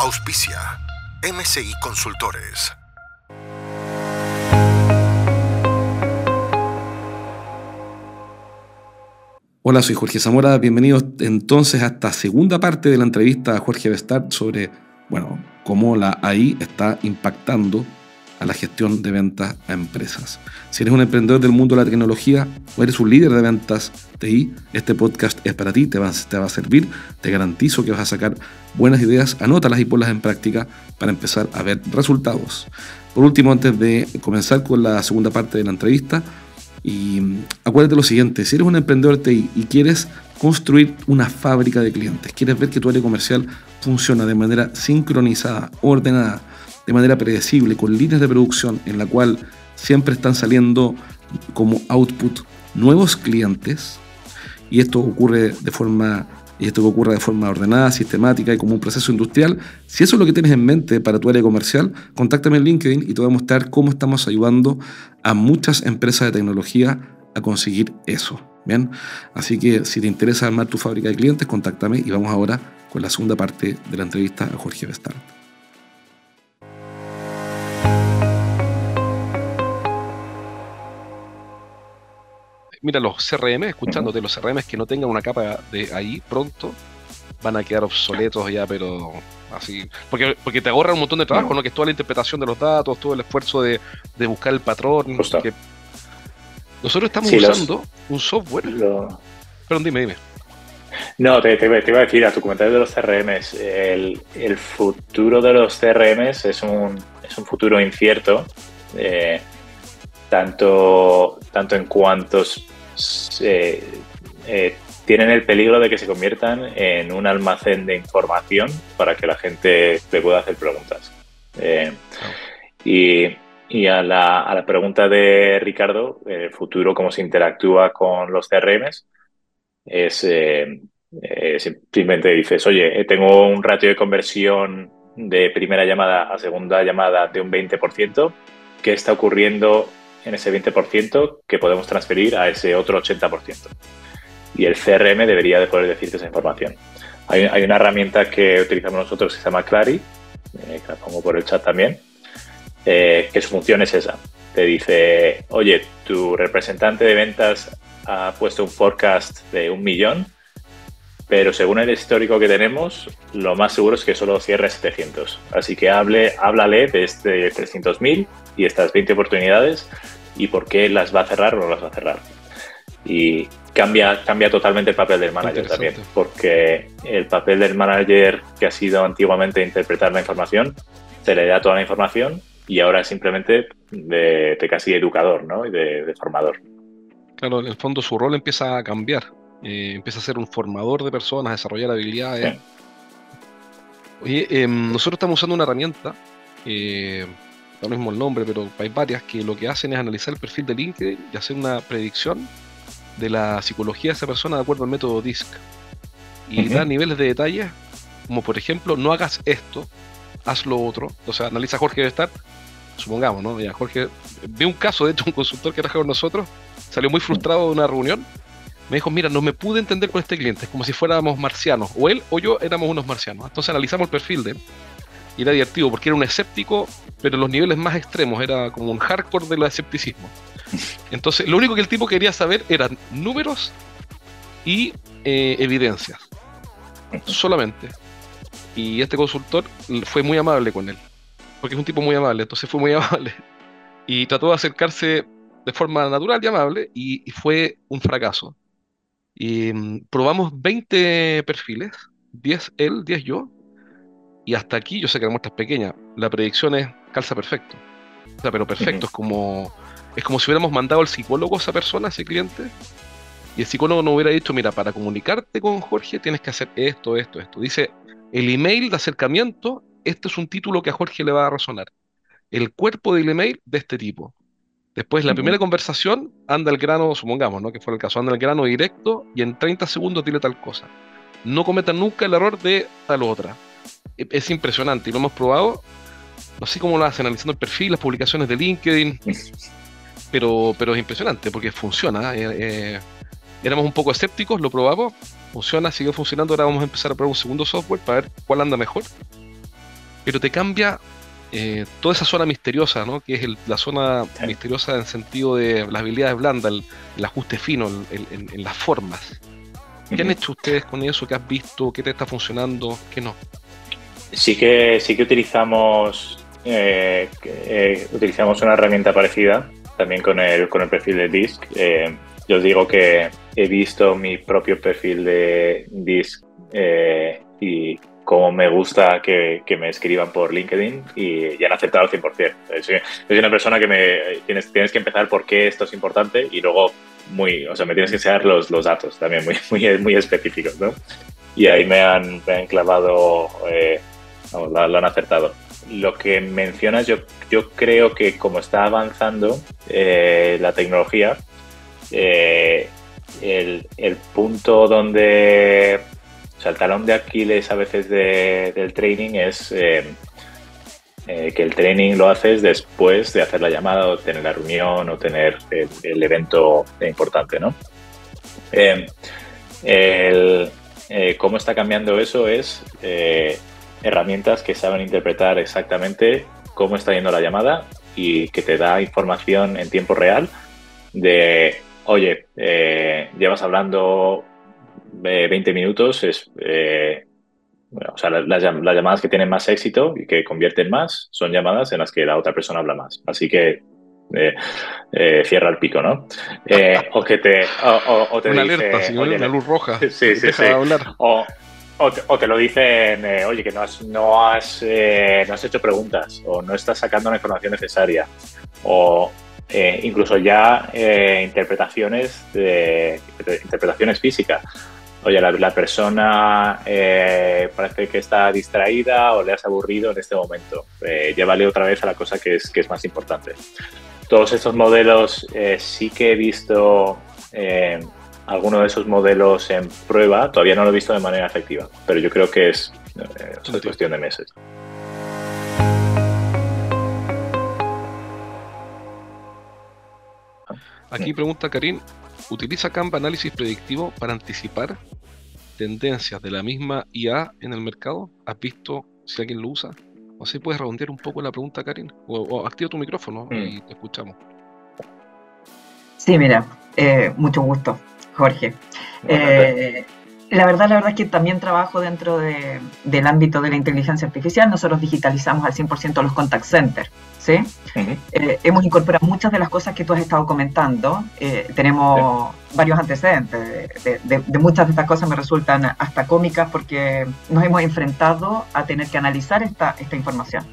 Auspicia MCI Consultores. Hola, soy Jorge Zamora. Bienvenidos entonces a esta segunda parte de la entrevista a Jorge Bestard sobre, bueno, cómo la AI está impactando a la gestión de ventas a empresas. Si eres un emprendedor del mundo de la tecnología o eres un líder de ventas TI, este podcast es para ti, te va, va a servir, te garantizo que vas a sacar buenas ideas, anótalas y ponlas en práctica para empezar a ver resultados. Por último, antes de comenzar con la segunda parte de la entrevista, y acuérdate lo siguiente, si eres un emprendedor TI y quieres construir una fábrica de clientes, quieres ver que tu área comercial funciona de manera sincronizada, ordenada, de manera predecible, con líneas de producción en la cual siempre están saliendo como output nuevos clientes, y esto ocurre de forma y esto que de forma ordenada, sistemática y como un proceso industrial, si eso es lo que tienes en mente para tu área comercial, contáctame en LinkedIn y te voy a mostrar cómo estamos ayudando a muchas empresas de tecnología a conseguir eso. Bien, así que si te interesa armar tu fábrica de clientes, contáctame y vamos ahora con la segunda parte de la entrevista a Jorge Vestard. Mira, los CRM, escuchándote, los CRM que no tengan una capa de ahí pronto van a quedar obsoletos ya, pero así. Porque, porque te ahorra un montón de trabajo, ¿no? Que es toda la interpretación de los datos, todo el esfuerzo de, buscar el patrón. Nosotros estamos usando un software. Perdón, dime, dime. No, te, iba a decir a tu comentario de los CRMs. El, el futuro de los CRMs es un, es un futuro incierto. Eh, tanto, tanto en cuanto eh, tienen el peligro de que se conviertan en un almacén de información para que la gente le pueda hacer preguntas. Eh, y, a, la, pregunta de Ricardo, el futuro, cómo se interactúa con los CRMs, es eh, simplemente dices, oye, tengo un ratio de conversión de primera llamada a segunda llamada de un 20%, ¿qué está ocurriendo en ese 20% que podemos transferir a ese otro 80%. Y el CRM debería de poder decirte esa información. Hay, una herramienta que utilizamos nosotros que se llama Clary, eh, que la pongo por el chat también, eh, que su función es esa. Te dice, oye, tu representante de ventas ha puesto un forecast de un millón, pero según el histórico que tenemos, lo más seguro es que solo cierre 700. Así que hable, háblale de este 300.000 y estas 20 oportunidades y por qué las va a cerrar o no las va a cerrar. Y cambia, cambia totalmente el papel del manager también, porque el papel del manager que ha sido antiguamente interpretar la información, se le da toda la información y ahora es simplemente de, casi educador ¿no? y de, formador. Claro, en el fondo su rol empieza a cambiar, eh, empieza a ser un formador de personas, a desarrollar habilidades. Oye, em, nosotros estamos usando una herramienta eh, no mismo el nombre, pero hay varias que lo que hacen es analizar el perfil de LinkedIn y hacer una predicción de la psicología de esa persona de acuerdo al método DISC. Y da niveles de detalle, como por ejemplo, no hagas esto, haz lo otro. O sea, analiza a Jorge de estar, supongamos, ¿no? Ya, Jorge, vi un caso, de hecho, un consultor que trabajaba con nosotros, salió muy frustrado de una reunión. Me dijo, mira, no me pude entender con este cliente, como si fuéramos marcianos, o él o yo éramos unos marcianos. Entonces analizamos el perfil de él y era divertido porque era un escéptico, pero en los niveles más extremos, era como un hardcore del escepticismo. Entonces, lo único que el tipo quería saber eran números y eh, evidencias. Solamente. Y este consultor fue muy amable con él, porque es un tipo muy amable, entonces fue muy amable. Y trató de acercarse de forma natural y amable, y, fue un fracaso. Y mm, probamos 20 perfiles, 10 él, 10 yo, y hasta aquí, yo sé que la muestra es pequeña, la predicción es calza perfecto. O sea, pero perfecto, es como es como si hubiéramos mandado al psicólogo a esa persona, a ese cliente, y el psicólogo nos hubiera dicho, mira, para comunicarte con Jorge tienes que hacer esto, esto, esto. Dice, El email de acercamiento, este es un título que a Jorge le va a resonar. El cuerpo del email de este tipo. Después, la primera conversación, anda el grano, supongamos, ¿no? Que fue el caso, anda el grano directo y en 30 segundos tiene tal cosa. No cometan nunca el error de tal otra. E, es impresionante y lo hemos probado. No sé cómo lo hacen, analizando el perfil, las publicaciones de LinkedIn. Pero, pero es impresionante porque funciona. Eh, eh, éramos un poco escépticos, lo probamos, funciona, sigue funcionando. Ahora vamos a empezar a probar un segundo software para ver cuál anda mejor. Pero te cambia eh, toda esa zona misteriosa, ¿no? que es la zona misteriosa en sentido de las habilidades blandas, el, ajuste fino en, las formas. ¿Qué han hecho ustedes con eso? ¿Qué has visto? ¿Qué te está funcionando? ¿Qué no? Sí que, sí que utilizamos, eh, eh, utilizamos una herramienta parecida también con el, con el perfil de Disc. yo os digo que he visto mi propio perfil de Disc y cómo me gusta que, me escriban por LinkedIn y ya han aceptado al 100%. Soy, soy una persona que me tienes, que empezar por qué esto es importante y luego muy, o sea, me tienes que enseñar los, datos también muy, específicos, ¿no? Y ahí me han, me han clavado, eh, lo, han acertado. Lo que mencionas, yo, creo que como está avanzando eh, la tecnología, eh, el punto donde o sea, el talón de Aquiles a veces del training es eh, eh, que el training lo haces después de hacer la llamada o tener la reunión o tener el, evento importante, ¿no? Eh, cómo está cambiando eso es herramientas que saben interpretar exactamente cómo está yendo la llamada y que te da información en tiempo real de, oye, llevas hablando 20 minutos es... Eh, o sea, las, llamadas que tienen más éxito y que convierten más son llamadas en las que la otra persona habla más. Así que eh, eh, cierra el pico, ¿no? o que te. O, te una alerta, señor, una luz roja. Sí, sí, sí. O, o, te, lo dicen, oye, que no has, no, has, no has hecho preguntas o no estás sacando la información necesaria. O incluso ya interpretaciones de, interpretaciones físicas oye, la, persona eh, parece que está distraída o le has aburrido en este momento. Eh, llévale otra vez a la cosa que es, que es más importante. Todos estos modelos eh, sí que he visto eh, algunos de esos modelos en prueba, todavía no lo he visto de manera efectiva, pero yo creo que es una cuestión de meses. Aquí pregunta Karim, ¿utiliza Canva análisis predictivo para anticipar tendencias de la misma IA en el mercado? ¿Has visto si alguien lo usa? O si puedes redondear un poco la pregunta, Karin. O, activa tu micrófono y mm. te escuchamos. Sí, mira, eh, mucho gusto, Jorge. Eh, la verdad, la verdad es que también trabajo dentro del ámbito de la inteligencia artificial. Nosotros digitalizamos al 100% los contact centers. ¿sí? Eh, hemos incorporado muchas de las cosas que tú has estado comentando. Eh, tenemos varios antecedentes. De, muchas de estas cosas me resultan hasta cómicas porque nos hemos enfrentado a tener que analizar esta, esta información.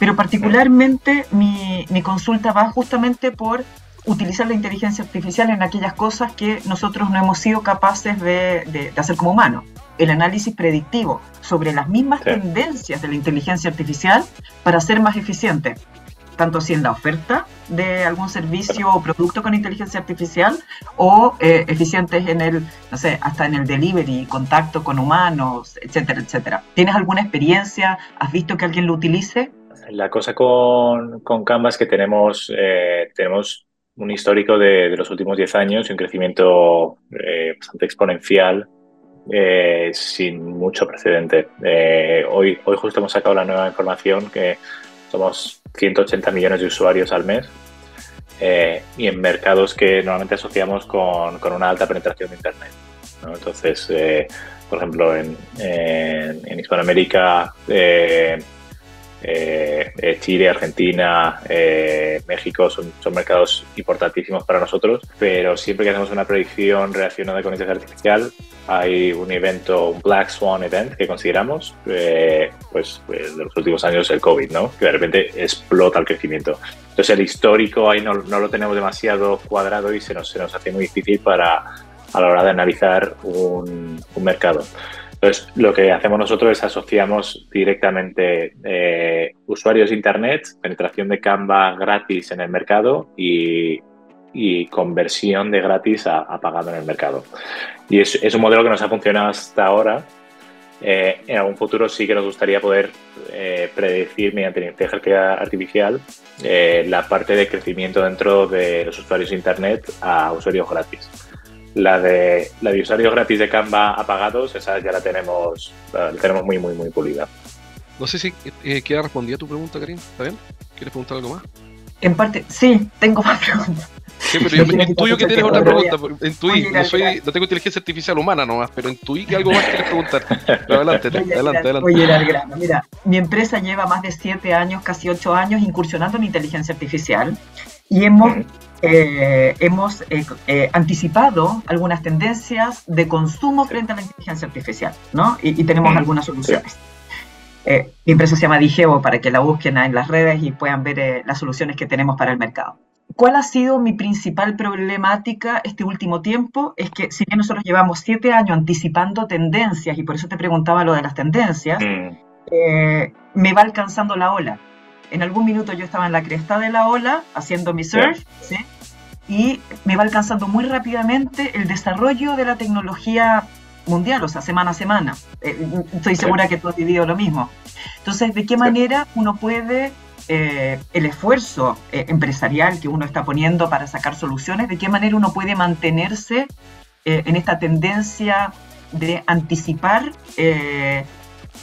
Pero particularmente mi, mi consulta va justamente por utilizar la inteligencia artificial en aquellas cosas que nosotros no hemos sido capaces de, hacer como humanos. El análisis predictivo sobre las mismas tendencias de la inteligencia artificial para ser más eficiente, tanto si en la oferta de algún servicio o producto con inteligencia artificial o eh, eficientes en el, no sé, hasta en el delivery, contacto con humanos, etcétera, etcétera. ¿Tienes alguna experiencia? ¿Has visto que alguien lo utilice? La cosa con, con Canva es que tenemos, eh, tenemos un histórico de, los últimos 10 años y un crecimiento eh, bastante exponencial eh, sin mucho precedente. Eh, hoy, hoy justo hemos sacado la nueva información que somos 180 millones de usuarios al mes y en mercados que normalmente asociamos con, con una alta penetración de Internet. Entonces, por ejemplo, en, en, en Hispanoamérica eh, eh, Chile, Argentina, eh, México son, son, mercados importantísimos para nosotros, pero siempre que hacemos una predicción relacionada con inteligencia artificial, hay un evento, un Black Swan Event que consideramos, pues, pues, de los últimos años el COVID, ¿no? Que de repente explota el crecimiento. Entonces el histórico ahí no, no lo tenemos demasiado cuadrado y se nos, se nos hace muy difícil para a la hora de analizar un, un mercado. Entonces, lo que hacemos nosotros es asociamos directamente eh, usuarios Internet, penetración de Canva gratis en el mercado y, conversión de gratis a, pagado en el mercado. Y es, un modelo que nos ha funcionado hasta ahora. Eh, en algún futuro sí que nos gustaría poder eh, predecir mediante inteligencia artificial la parte de crecimiento dentro de los usuarios Internet a usuarios gratis. La de, la de usuarios gratis de Canva apagados, esa ya la tenemos, la tenemos muy, muy, muy pulida. No sé si eh, queda respondida tu pregunta, Karim. ¿Está bien? ¿Quieres preguntar algo más? En parte, sí, tengo más preguntas. Sí, pero yo intuyo que tienes otra pregunta. Intuí, no, soy, no tengo inteligencia artificial humana nomás, pero intuí que algo más quieres preguntar. Pero adelante, adelante, adelante. Oye, al grano. Mira, mi empresa lleva más de 7 años, casi 8 años, incursionando en inteligencia artificial y hemos eh, hemos eh, eh, anticipado algunas tendencias de consumo frente a la inteligencia artificial, ¿no? Y, tenemos algunas soluciones. mi empresa se llama Digeo para que la busquen en las redes y puedan ver las soluciones que tenemos para el mercado. ¿Cuál ha sido mi principal problemática este último tiempo? Es que si bien nosotros llevamos siete años anticipando tendencias, y por eso te preguntaba lo de las tendencias, mm. me va alcanzando la ola en algún minuto yo estaba en la cresta de la ola haciendo mi surf, ¿sí? y me va alcanzando muy rápidamente el desarrollo de la tecnología mundial, o sea, semana a semana. Eh, estoy segura que tú has vivido lo mismo. Entonces, ¿de qué manera uno puede, eh, el esfuerzo eh, empresarial que uno está poniendo para sacar soluciones, de qué manera uno puede mantenerse en esta tendencia de anticipar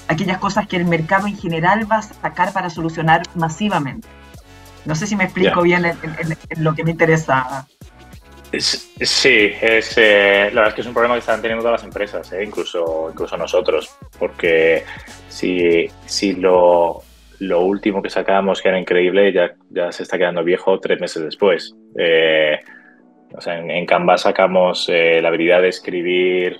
aquellas cosas que el mercado en general va a sacar para solucionar masivamente. No sé si me explico bien en, lo que me interesa. Sí, es, eh, la verdad es que es un problema que están teniendo todas las empresas, eh, incluso, incluso nosotros, porque si, si lo, lo, último que sacábamos, que era increíble, ya, ya se está quedando viejo tres meses después. Eh, o sea, en, en, Canva sacamos la habilidad de escribir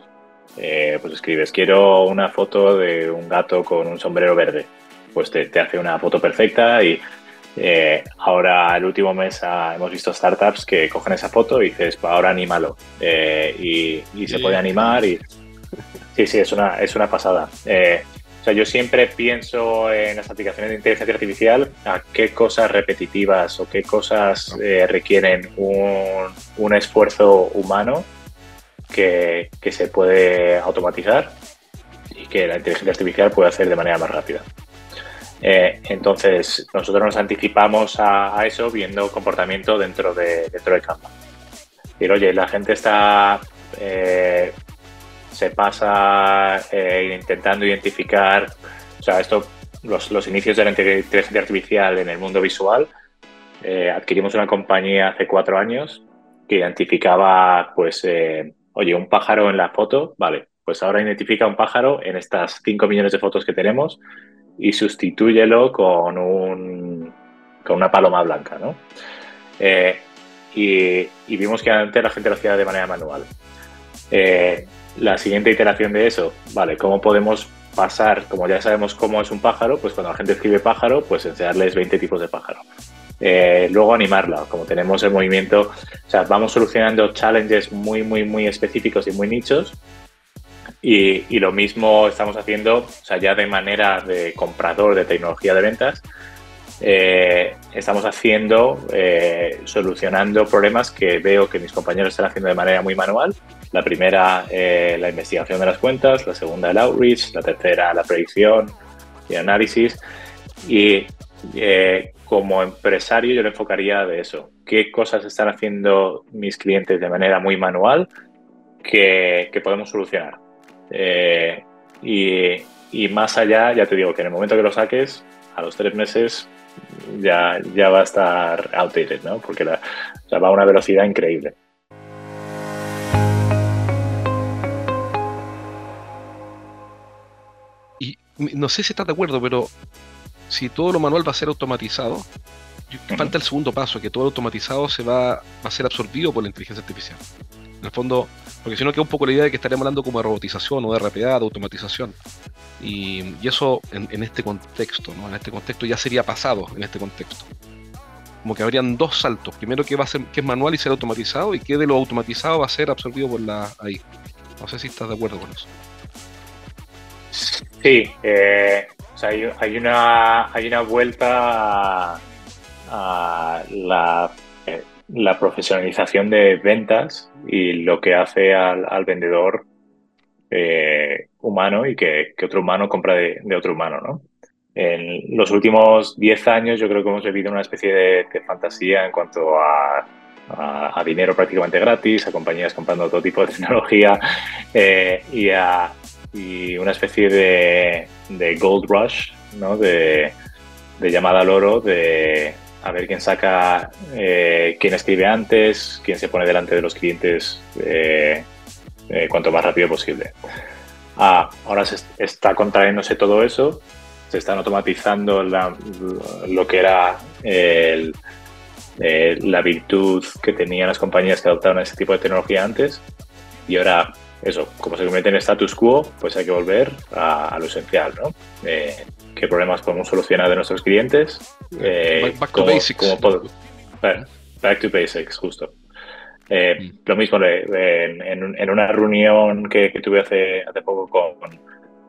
eh, pues escribes, quiero una foto de un gato con un sombrero verde. Pues te, hace una foto perfecta y eh, ahora el último mes hemos visto startups que cogen esa foto y dices, ahora anímalo. Eh, y, se puede animar y... Sí, sí, es una, es una pasada. o sea, yo siempre pienso en las aplicaciones de inteligencia artificial a qué cosas repetitivas o qué cosas requieren un, un esfuerzo humano que, se puede automatizar y que la inteligencia artificial puede hacer de manera más rápida. Eh, entonces, nosotros nos anticipamos a, eso viendo comportamiento dentro de, dentro de Canva. Decir, oye, la gente está, eh, se pasa eh, intentando identificar, o sea, esto, los, los, inicios de la inteligencia artificial en el mundo visual, adquirimos una compañía hace cuatro años que identificaba, pues, oye, un pájaro en la foto, vale, pues ahora identifica un pájaro en estas 5 millones de fotos que tenemos y sustitúyelo con, un, con una paloma blanca, ¿no? Eh, y, vimos que antes la gente lo hacía de manera manual. Eh, la siguiente iteración de eso, vale, ¿cómo podemos pasar, como ya sabemos cómo es un pájaro, pues cuando la gente escribe pájaro, pues enseñarles 20 tipos de pájaro. Eh, luego animarla, como tenemos el movimiento, o sea, vamos solucionando challenges muy, muy, muy específicos y muy nichos. Y, lo mismo estamos haciendo, o sea, ya de manera de comprador de tecnología de ventas, eh, estamos haciendo, eh, solucionando problemas que veo que mis compañeros están haciendo de manera muy manual. La primera, la investigación de las cuentas, la segunda, el outreach, la tercera, la predicción y análisis. Y como empresario yo le enfocaría de eso. ¿Qué cosas están haciendo mis clientes de manera muy manual que, podemos solucionar? Eh, y, más allá, ya te digo que en el momento que lo saques, a los tres meses ya, ya va a estar outdated, ¿no? Porque va a una velocidad increíble. Y no sé si estás de acuerdo, pero si todo lo manual va a ser automatizado, falta el segundo paso, que todo lo automatizado se va, a ser absorbido por la inteligencia artificial. En el fondo, porque si no queda un poco la idea de que estaríamos hablando como de robotización o de RPA, de automatización. Y, eso en, este contexto, ¿no? En este contexto ya sería pasado, en este contexto. Como que habrían dos saltos. Primero que va a ser, que es manual y ser automatizado, y que de lo automatizado va a ser absorbido por la AI. No sé si estás de acuerdo con eso. Sí, eh, hay, una, hay una vuelta a, la, eh, la, profesionalización de ventas y lo que hace al, vendedor eh, humano y que, otro humano compra de, otro humano, ¿no? En los últimos 10 años yo creo que hemos vivido una especie de, fantasía en cuanto a, a, dinero prácticamente gratis, a compañías comprando todo tipo de tecnología y a y una especie de, gold rush, ¿no? De, llamada al oro, de a ver quién saca, eh, quién escribe antes, quién se pone delante de los clientes eh, eh, cuanto más rápido posible. Ah, ahora se está contrayéndose todo eso, se están automatizando lo que era la virtud que tenían las compañías que adoptaron ese tipo de tecnología antes y ahora eso, como se convierte en status quo, pues hay que volver a, lo esencial, ¿no? Eh, ¿Qué problemas podemos solucionar de nuestros clientes? Eh, back, to basics. back, to basics, justo. Eh, mm. Lo mismo en, una reunión que, tuve hace, hace poco con,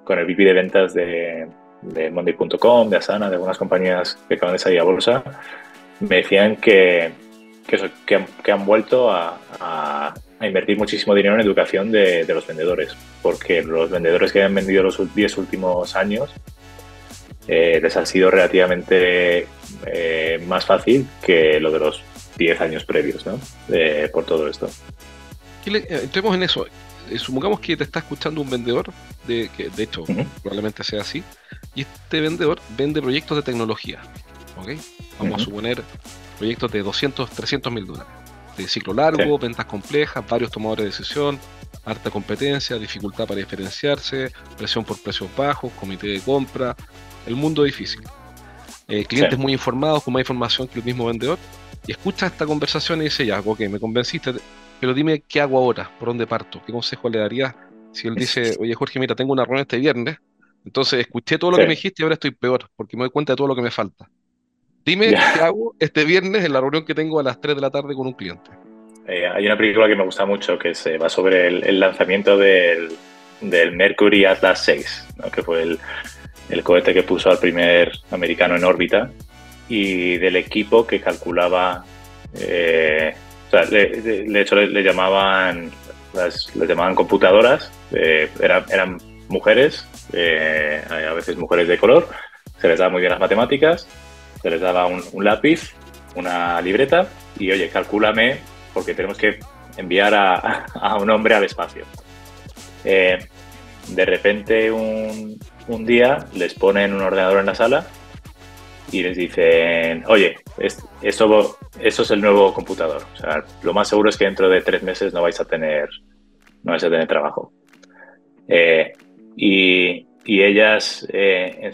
con el VP de ventas de, de Monday.com, de Asana, de algunas compañías que acaban de salir a bolsa, me decían que, que, han, vuelto a a invertir muchísimo dinero en educación de, los vendedores, porque los vendedores que han vendido los 10 últimos años eh, les ha sido relativamente eh, más fácil que lo de los 10 años previos, ¿no? por todo esto. Eh, entremos en eso. supongamos que te está escuchando un vendedor, de, que de hecho probablemente sea así, y este vendedor vende proyectos de tecnología. ¿ok? Vamos a suponer proyectos de 200, 300 mil dólares de ciclo largo, ventas complejas, varios tomadores de decisión, harta competencia, dificultad para diferenciarse, presión por precios bajos, comité de compra, el mundo difícil. Eh, clientes muy informados, con más información que el mismo vendedor, y escucha esta conversación y dice, ya, ok, me convenciste, pero dime qué hago ahora, por dónde parto, qué consejo le darías si él dice, oye Jorge, mira, tengo una reunión este viernes, entonces escuché todo lo que me dijiste y ahora estoy peor, porque me doy cuenta de todo lo que me falta. Dime qué hago este viernes en la reunión que tengo a las 3 de la tarde con un cliente. Eh, hay una película que me gusta mucho que se va sobre el, lanzamiento del, Mercury Atlas 6, que fue el, cohete que puso al primer americano en órbita y del equipo que calculaba, eh, o sea, de hecho le, llamaban las, llamaban computadoras, eh, eran, eran mujeres, a veces mujeres de color, se les daba muy bien las matemáticas se les daba un, lápiz, una libreta y oye, calcúlame porque tenemos que enviar a, un hombre al espacio. Eh, de repente un, día les ponen un ordenador en la sala y les dicen, oye, eso, eso es el nuevo computador. Lo más seguro es que dentro de tres meses no vais a tener, trabajo. Eh, y, ellas eh,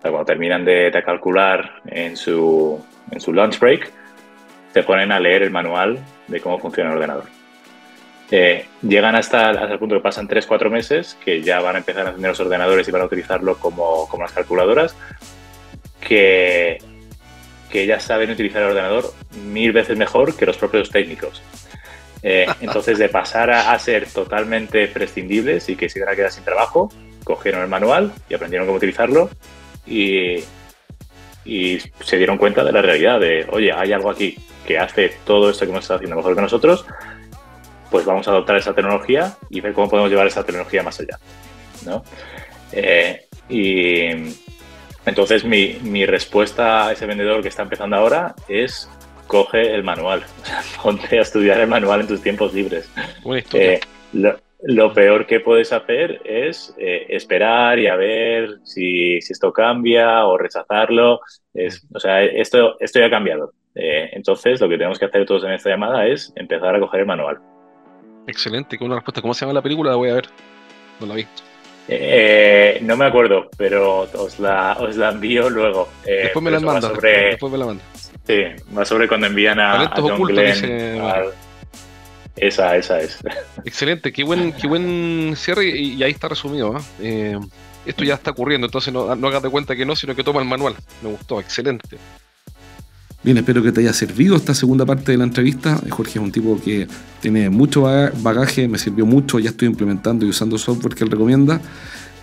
cuando terminan de, calcular en su lunch break, se ponen a leer el manual de cómo funciona el ordenador. Eh, llegan hasta, hasta, el punto que pasan 3-4 meses, que ya van a empezar a tener los ordenadores y van a utilizarlo como, como las calculadoras, que, que ellas saben utilizar el ordenador mil veces mejor que los propios técnicos. Eh, entonces, de pasar a, a, ser totalmente prescindibles y que se iban a quedar sin trabajo, cogieron el manual y aprendieron cómo utilizarlo y, se dieron cuenta de la realidad de, oye, hay algo aquí que hace todo esto que hemos estado haciendo mejor que nosotros, pues vamos a adoptar esa tecnología y ver cómo podemos llevar esa tecnología más allá. ¿no? Eh, y entonces mi, mi, respuesta a ese vendedor que está empezando ahora es coge el manual, ponte a estudiar el manual en tus tiempos libres. Eh, lo peor que puedes hacer es eh, esperar y a ver si, esto cambia o rechazarlo. Es, o sea, esto, esto ya ha cambiado. Eh, entonces, lo que tenemos que hacer todos en esta llamada es empezar a coger el manual. Excelente, con una respuesta. ¿Cómo se llama la película? La voy a ver. No la vi. Eh, no me acuerdo, pero os la, os la envío luego. después, me la manda, después me la manda. Sí, más sobre cuando envían a, a John Glenn, esa, esa es. Excelente, qué buen, qué buen cierre y, ahí está resumido. ¿ah? Eh, esto ya está ocurriendo, entonces no, no hagas de cuenta que no, sino que toma el manual. Me gustó, excelente. Bien, espero que te haya servido esta segunda parte de la entrevista. Jorge es un tipo que tiene mucho bagaje, me sirvió mucho, ya estoy implementando y usando software que él recomienda.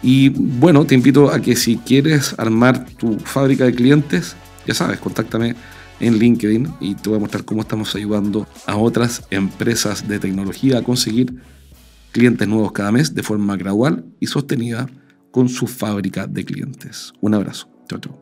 Y bueno, te invito a que si quieres armar tu fábrica de clientes, ya sabes, contáctame en LinkedIn y te voy a mostrar cómo estamos ayudando a otras empresas de tecnología a conseguir clientes nuevos cada mes de forma gradual y sostenida con su fábrica de clientes. Un abrazo. Chao, chao.